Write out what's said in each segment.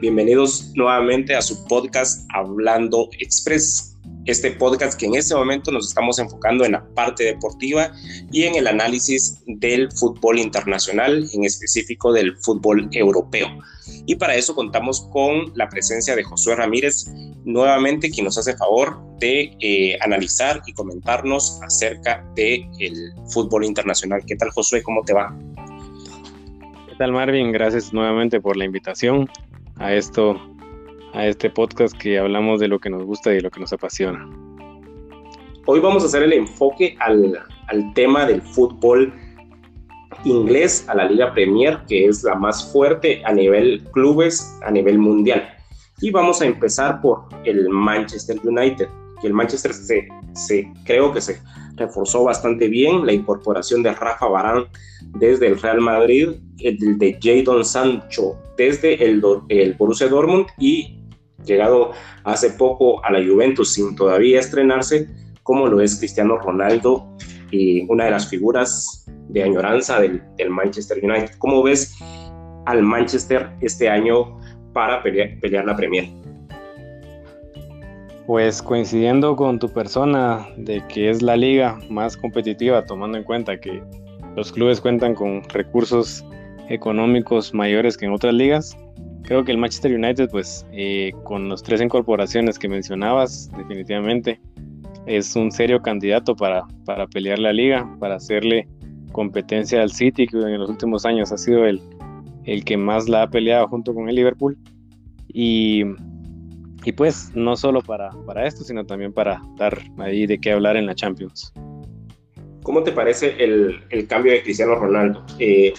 Bienvenidos nuevamente a su podcast Hablando Express. Este podcast que en este momento nos estamos enfocando en la parte deportiva y en el análisis del fútbol internacional, en específico del fútbol europeo. Y para eso contamos con la presencia de Josué Ramírez, nuevamente quien nos hace favor de eh, analizar y comentarnos acerca del fútbol internacional. ¿Qué tal Josué? ¿Cómo te va? tal Marvin? Gracias nuevamente por la invitación a esto, a este podcast que hablamos de lo que nos gusta y de lo que nos apasiona. Hoy vamos a hacer el enfoque al, al tema del fútbol inglés, a la Liga Premier, que es la más fuerte a nivel clubes, a nivel mundial. Y vamos a empezar por el Manchester United, que el Manchester se, se creo que se reforzó bastante bien la incorporación de Rafa Barán desde el Real Madrid, el de Jadon Sancho desde el, Borussia Dortmund y llegado hace poco a la Juventus sin todavía estrenarse, como lo es Cristiano Ronaldo, y una de las figuras de añoranza del, del Manchester United. ¿Cómo ves al Manchester este año para pelear, pelear la Premier? Pues coincidiendo con tu persona de que es la liga más competitiva, tomando en cuenta que los clubes cuentan con recursos económicos mayores que en otras ligas, creo que el Manchester United, pues eh, con las tres incorporaciones que mencionabas, definitivamente es un serio candidato para, para pelear la liga, para hacerle competencia al City, que en los últimos años ha sido el, el que más la ha peleado junto con el Liverpool. Y y pues no solo para, para esto, sino también para dar ahí de qué hablar en la Champions. ¿Cómo te parece el, el cambio de Cristiano Ronaldo? Eh,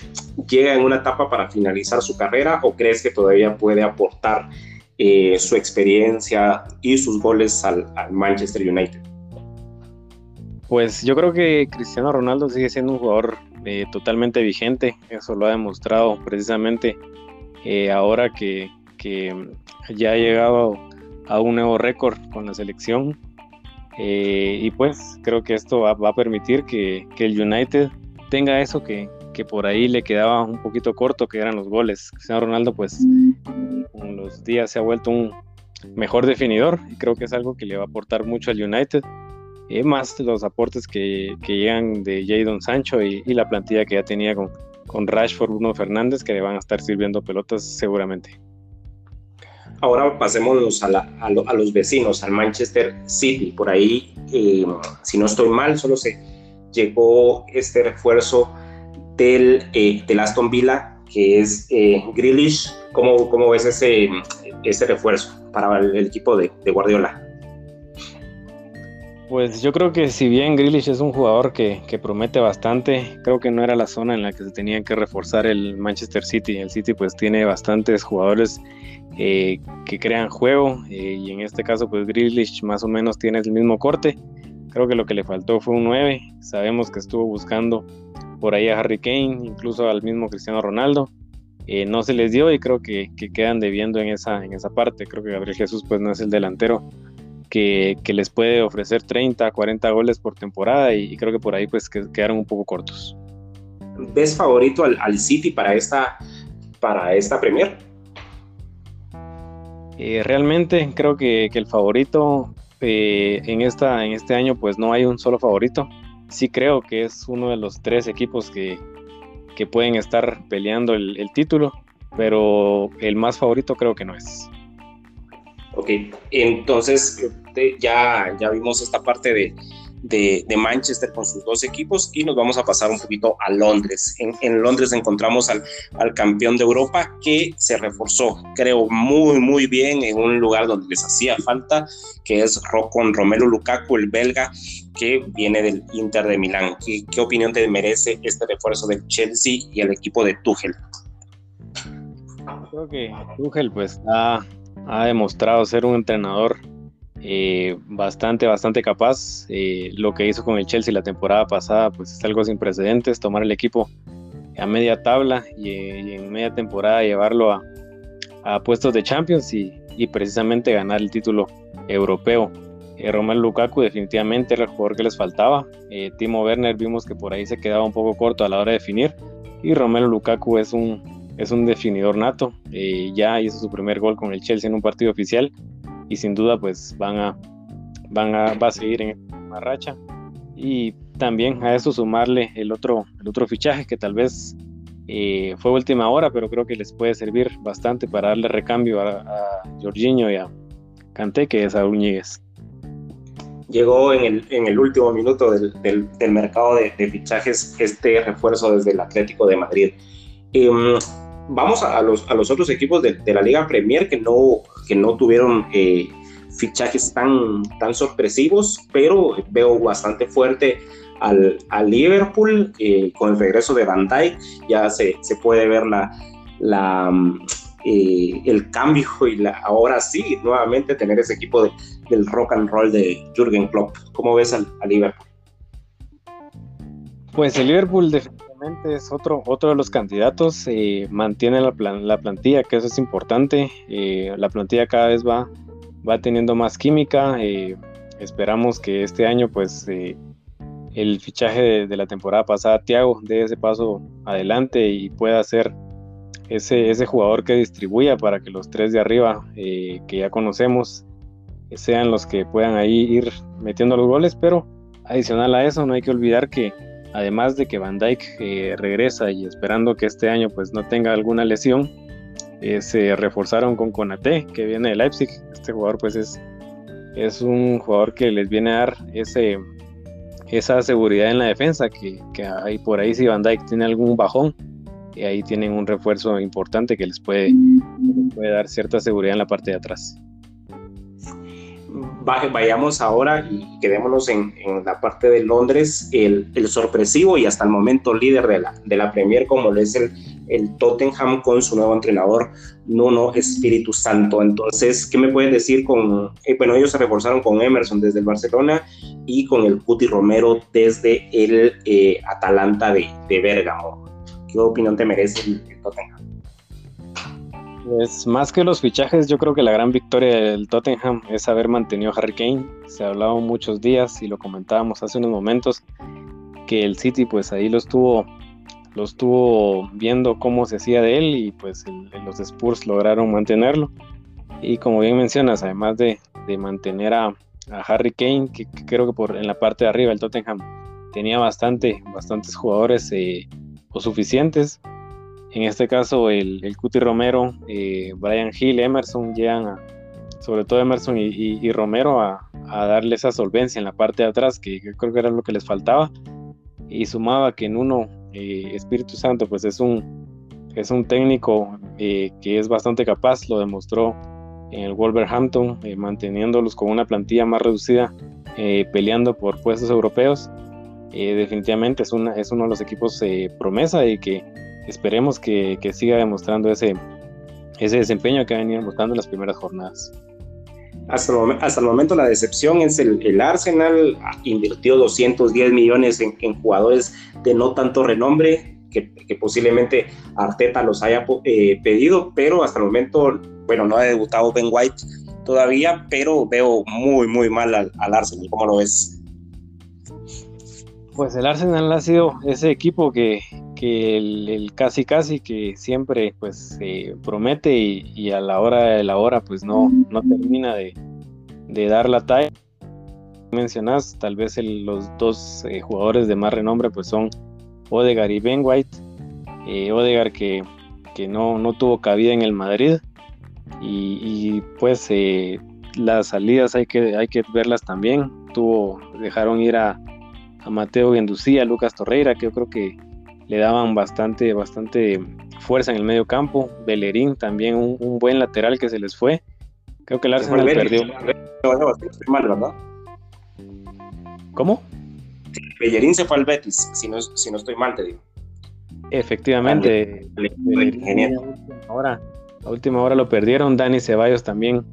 ¿Llega en una etapa para finalizar su carrera o crees que todavía puede aportar eh, su experiencia y sus goles al, al, Manchester United? Pues yo creo que Cristiano Ronaldo sigue siendo un jugador eh, totalmente vigente, eso lo ha demostrado precisamente ahora que, que ya ha llegado a un nuevo récord con la selección. Eh, y pues creo que esto va, a permitir que, el United tenga eso que, por ahí le quedaba un poquito corto, que eran los goles. Cristiano Ronaldo pues con los días se ha vuelto un mejor definidor y creo que es algo que le va a aportar mucho al United. y más los aportes que, llegan de Jadon Sancho y, la plantilla que ya tenía con, con Rashford, Bruno Fernández, que le van a estar sirviendo pelotas seguramente. Ahora pasemos a, los vecinos, al Manchester City. Por ahí, eh, si no estoy mal, solo se llegó este refuerzo del, eh, Aston Villa, que es eh, Grealish. ¿Cómo, ¿Cómo, ves ese, ese refuerzo para el, equipo de, Guardiola? Pues yo creo que si bien Grealish es un jugador que, que, promete bastante, creo que no era la zona en la que se tenía que reforzar el Manchester City. El City pues tiene bastantes jugadores eh, que crean juego eh, y en este caso pues Grealish más o menos tiene el mismo corte. Creo que lo que le faltó fue un 9. Sabemos que estuvo buscando por ahí a Harry Kane, incluso al mismo Cristiano Ronaldo. Eh, no se les dio y creo que, quedan debiendo en esa, en esa parte. Creo que Gabriel Jesús pues no es el delantero que, les puede ofrecer 30, 40 goles por temporada y, creo que por ahí pues quedaron un poco cortos. ¿Ves favorito al, al City para esta, para esta Premier? Eh, realmente creo que, el favorito eh, en, esta, en este año pues no hay un solo favorito. Sí creo que es uno de los tres equipos que, pueden estar peleando el, el, título, pero el más favorito creo que no es. Ok, entonces eh, ya, ya vimos esta parte de, de, Manchester con sus dos equipos y nos vamos a pasar un poquito a Londres. En, Londres encontramos al, campeón de Europa que se reforzó, creo, muy, muy bien en un lugar donde les hacía falta, que es con Romelu Lukaku, el belga, que viene del Inter de Milán. ¿Qué, qué opinión te merece este refuerzo del Chelsea y el equipo de Tuchel? Creo que Tuchel pues ha, ha demostrado ser un entrenador eh, bastante, bastante capaz. Eh, lo que hizo con el Chelsea la temporada pasada, pues es algo sin precedentes, tomar el equipo a media tabla y, en media temporada llevarlo a, puestos de Champions y, precisamente ganar el título europeo. Eh, Romelu Lukaku definitivamente era el jugador que les faltaba. Eh, Timo Werner vimos que por ahí se quedaba un poco corto a la hora de definir y Romelu Lukaku es un, es un definidor nato. Eh, ya hizo su primer gol con el Chelsea en un partido oficial y sin duda pues van a, van a, va a seguir en esta racha. Y también a eso sumarle el otro, el otro fichaje que tal vez eh, fue última hora, pero creo que les puede servir bastante para darle recambio a, a Jorginho y a Kanté, que es a Uñiguez llegó en el, en el último minuto del, del, mercado de, fichajes este refuerzo desde el Atlético de Madrid. Em, vamos a, los, a los otros equipos de, de, la Liga Premier que no, que no tuvieron eh, fichajes tan, tan sorpresivos, pero veo bastante fuerte al, al Liverpool eh, con el regreso de Van Dijk. Ya se, se puede ver la, la, eh, el cambio y la, ahora sí, nuevamente tener ese equipo de, del rock and roll de Jürgen Klopp. ¿Cómo ves al, Liverpool? Pues el Liverpool es otro, otro de los candidatos, eh, mantiene la, la, plantilla, que eso es importante, eh, la plantilla cada vez va, va teniendo más química, esperamos que este año pues el fichaje de, la temporada pasada, Thiago, dé ese paso adelante y pueda ser ese, ese jugador que distribuya para que los tres de arriba eh, que ya conocemos sean los que puedan ahí ir metiendo los goles, pero adicional a eso no hay que olvidar que además de que Van Dijk eh, regresa y esperando que este año pues no tenga alguna lesión, eh, se reforzaron con Conate que viene de Leipzig, este jugador pues es, es un jugador que les viene a dar ese, esa seguridad en la defensa, que, que hay por ahí si Van Dijk tiene algún bajón, y ahí tienen un refuerzo importante que les puede, puede dar cierta seguridad en la parte de atrás. Vayamos ahora y quedémonos en, en la parte de Londres, el, sorpresivo y hasta el momento líder de la, de la Premier, como lo es el, Tottenham con su nuevo entrenador, Nuno Espíritu Santo. Entonces, ¿qué me pueden decir con, eh, bueno, ellos se reforzaron con Emerson desde el Barcelona y con el Cuti Romero desde el eh, Atalanta de, de Bérgamo. ¿Qué opinión te merece el, Tottenham? Pues más que los fichajes, yo creo que la gran victoria del Tottenham es haber mantenido a Harry Kane. Se ha hablado muchos días y lo comentábamos hace unos momentos que el City pues ahí lo estuvo, lo estuvo viendo cómo se hacía de él y pues los Spurs lograron mantenerlo. Y como bien mencionas, además de, mantener a, Harry Kane, que, creo que por en la parte de arriba el Tottenham tenía bastante, bastantes jugadores eh, o suficientes. En este caso, el, el Cuti Romero, eh, Brian Hill, Emerson llegan, sobre todo Emerson y, Romero, a, darle esa solvencia en la parte de atrás, que, creo que era lo que les faltaba. Y sumaba que en uno, eh, Espíritu Santo, pues es un, es un técnico eh, que es bastante capaz, lo demostró en el Wolverhampton, manteniéndolos con una plantilla más reducida, peleando por puestos europeos eh, definitivamente es, una, es uno de los equipos eh, promesa y que esperemos que, que, siga demostrando ese, ese desempeño que ha venido mostrando en las primeras jornadas. Hasta el, hasta el momento la decepción es el, el Arsenal, invirtió 210 millones en, en, jugadores de no tanto renombre, que, que posiblemente Arteta los haya eh, pedido, pero hasta el momento, bueno, no ha debutado Ben White todavía, pero veo muy, muy mal al, al Arsenal. ¿Cómo lo ves? Pues el Arsenal ha sido ese equipo que, el, casi casi que siempre pues promete y, a la hora de la hora pues no, no termina de, dar la talla. Mencionas, tal vez los dos eh, jugadores de más renombre pues son Odegar y Ben White. Eh, Odegar que, no, no, tuvo cabida en el Madrid y, pues eh, las salidas hay que, hay que verlas también. Tuvo, dejaron ir a, a Mateo Genducía, a Lucas Torreira, que yo creo que le daban bastante, bastante fuerza en el medio campo. Bellerín también un, buen lateral que se les fue. Creo que el Arsenal perdió. ¿verdad? ¿Cómo? Bellerín se fue al Betis, si no, si no estoy mal, te digo. Efectivamente. Ahora, a última hora lo perdieron. Dani Ceballos también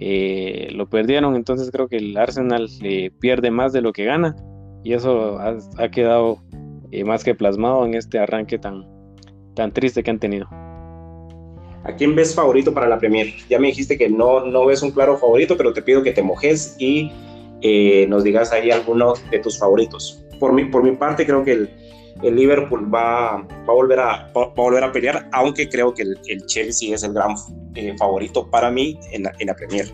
eh, lo perdieron. Entonces creo que el Arsenal eh, pierde más de lo que gana y eso ha, quedado eh, más que plasmado en este arranque tan, tan triste que han tenido. ¿A quién ves favorito para la Premier? Ya me dijiste que no, no ves un claro favorito, pero te pido que te mojes y eh, nos digas ahí alguno de tus favoritos. Por mi, por mi parte, creo que el, el Liverpool va, va, a, volver a, va, a volver a pelear, aunque creo que el, el Chelsea es el gran eh, favorito para mí en la, en la Premier.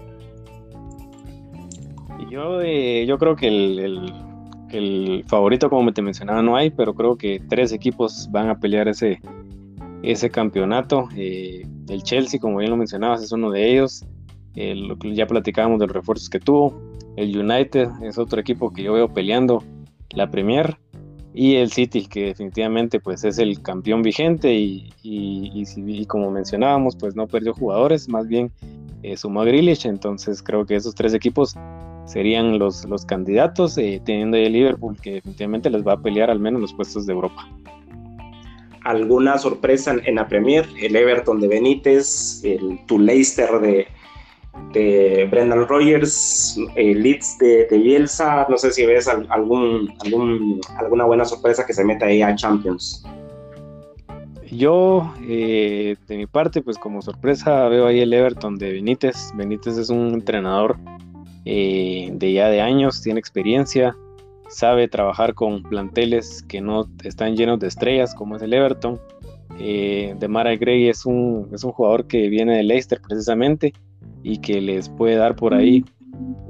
Yo, eh, yo creo que el, el, el, favorito, como te mencionaba, no hay, pero creo que tres equipos van a pelear ese, ese campeonato. Eh, el Chelsea, como bien lo mencionabas, es uno de ellos. El, ya platicábamos de los refuerzos que tuvo. El United es otro equipo que yo veo peleando la Premier. Y el City, que definitivamente pues, es el campeón vigente y, y, y, como mencionábamos, pues no perdió jugadores, más bien eh, sumó a Grealish. Entonces creo que esos tres equipos serían los, los candidatos, eh, teniendo el Liverpool, que definitivamente les va a pelear al menos los puestos de Europa alguna sorpresa en, la Premier, el Everton de Benítez, el tu Leicester de, de Brendan Rogers, el Leeds de, de, Bielsa, no sé si ves algún, algún, alguna buena sorpresa que se meta ahí a Champions. Yo, eh, de mi parte, pues como sorpresa veo ahí el Everton de Benítez. Benítez es un entrenador eh, de ya de años, tiene experiencia, sabe trabajar con planteles que no están llenos de estrellas, como es el Everton. Eh, de Mara Gray es un, es un jugador que viene de Leicester precisamente y que les puede dar por ahí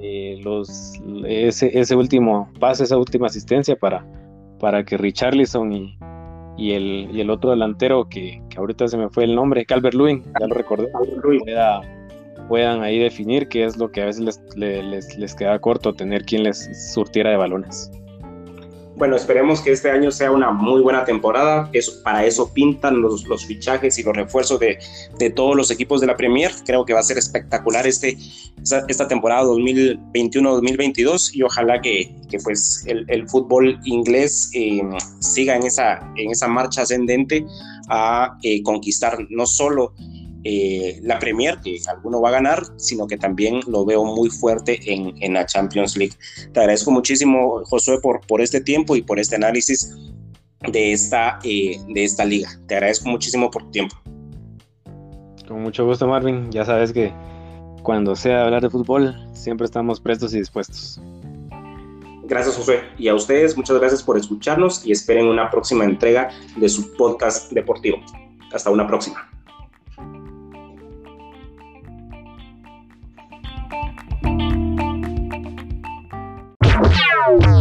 eh, los, ese, ese, último pase, esa última asistencia para, para que Richarlison y, y, el, y el otro delantero que, que, ahorita se me fue el nombre, Calvert Lewin, ya lo recordé, pueda, puedan ahí definir qué es lo que a veces les, les, queda corto, tener quien les surtiera de balones. Bueno, esperemos que este año sea una muy buena temporada. Eso, para eso pintan los, los fichajes y los refuerzos de, de, todos los equipos de la Premier. Creo que va a ser espectacular este, esta, temporada 2021-2022 y ojalá que, que pues el, el, fútbol inglés eh, siga en esa, en esa marcha ascendente a eh, conquistar no solo eh, la Premier, que alguno va a ganar, sino que también lo veo muy fuerte en, en la Champions League. Te agradezco muchísimo, Josué, por, por este tiempo y por este análisis de esta, eh, de esta liga. Te agradezco muchísimo por tu tiempo. Con mucho gusto, Marvin. Ya sabes que cuando sea hablar de fútbol, siempre estamos prestos y dispuestos. Gracias, Josué. Y a ustedes, muchas gracias por escucharnos y esperen una próxima entrega de su podcast deportivo. Hasta una próxima. Wow.